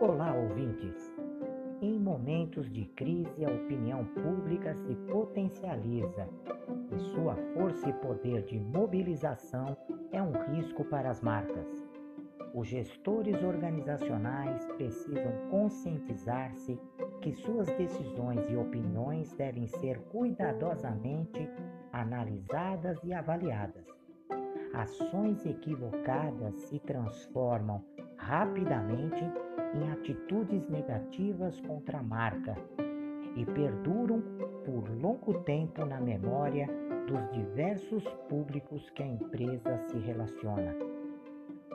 Olá, ouvintes! Em momentos de crise, a opinião pública se potencializa e sua força e poder de mobilização é um risco para as marcas. Os gestores organizacionais precisam conscientizar-se que suas decisões e opiniões devem ser cuidadosamente analisadas e avaliadas. Ações equivocadas se transformam rapidamente em atitudes negativas contra a marca e perduram por longo tempo na memória dos diversos públicos que a empresa se relaciona.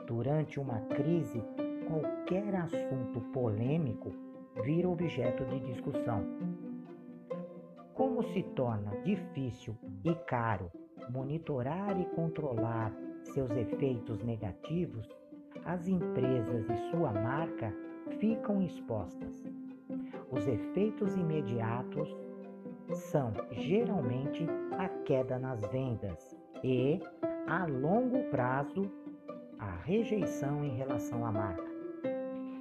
Durante uma crise, qualquer assunto polêmico vira objeto de discussão. Como se torna difícil e caro monitorar e controlar seus efeitos negativos, as empresas e sua marca ficam expostas. Os efeitos imediatos são geralmente a queda nas vendas e, a longo prazo, a rejeição em relação à marca.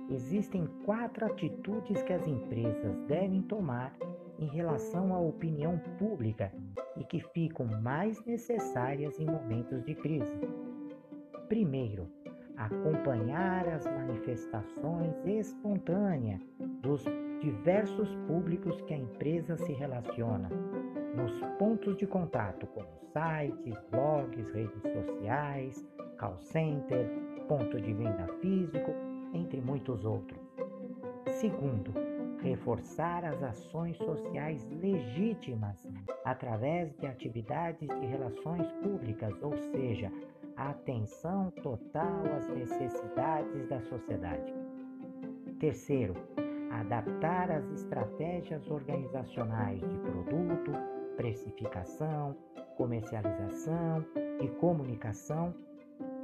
Existem quatro atitudes que as empresas devem tomar em relação à opinião pública e que ficam mais necessárias em momentos de crise. Primeiro, acompanhar as manifestações espontâneas dos diversos públicos que a empresa se relaciona, nos pontos de contato como sites, blogs, redes sociais, call center, ponto de venda físico, entre muitos outros. Segundo, reforçar as ações sociais legítimas através de atividades de relações públicas, ou seja, a atenção total às necessidades da sociedade. Terceiro, adaptar as estratégias organizacionais de produto, precificação, comercialização e comunicação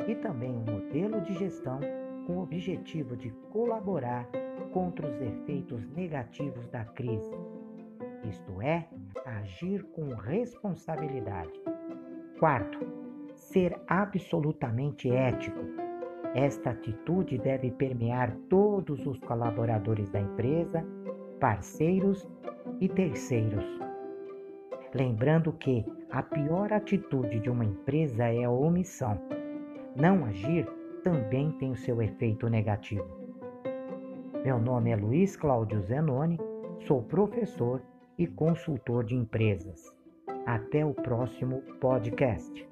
e também um modelo de gestão com o objetivo de colaborar contra os efeitos negativos da crise, isto é, agir com responsabilidade. Quarto, ser absolutamente ético. Esta atitude deve permear todos os colaboradores da empresa, parceiros e terceiros. Lembrando que a pior atitude de uma empresa é a omissão. Não agir também tem o seu efeito negativo. Meu nome é Luiz Cláudio Zenoni, sou professor e consultor de empresas. Até o próximo podcast.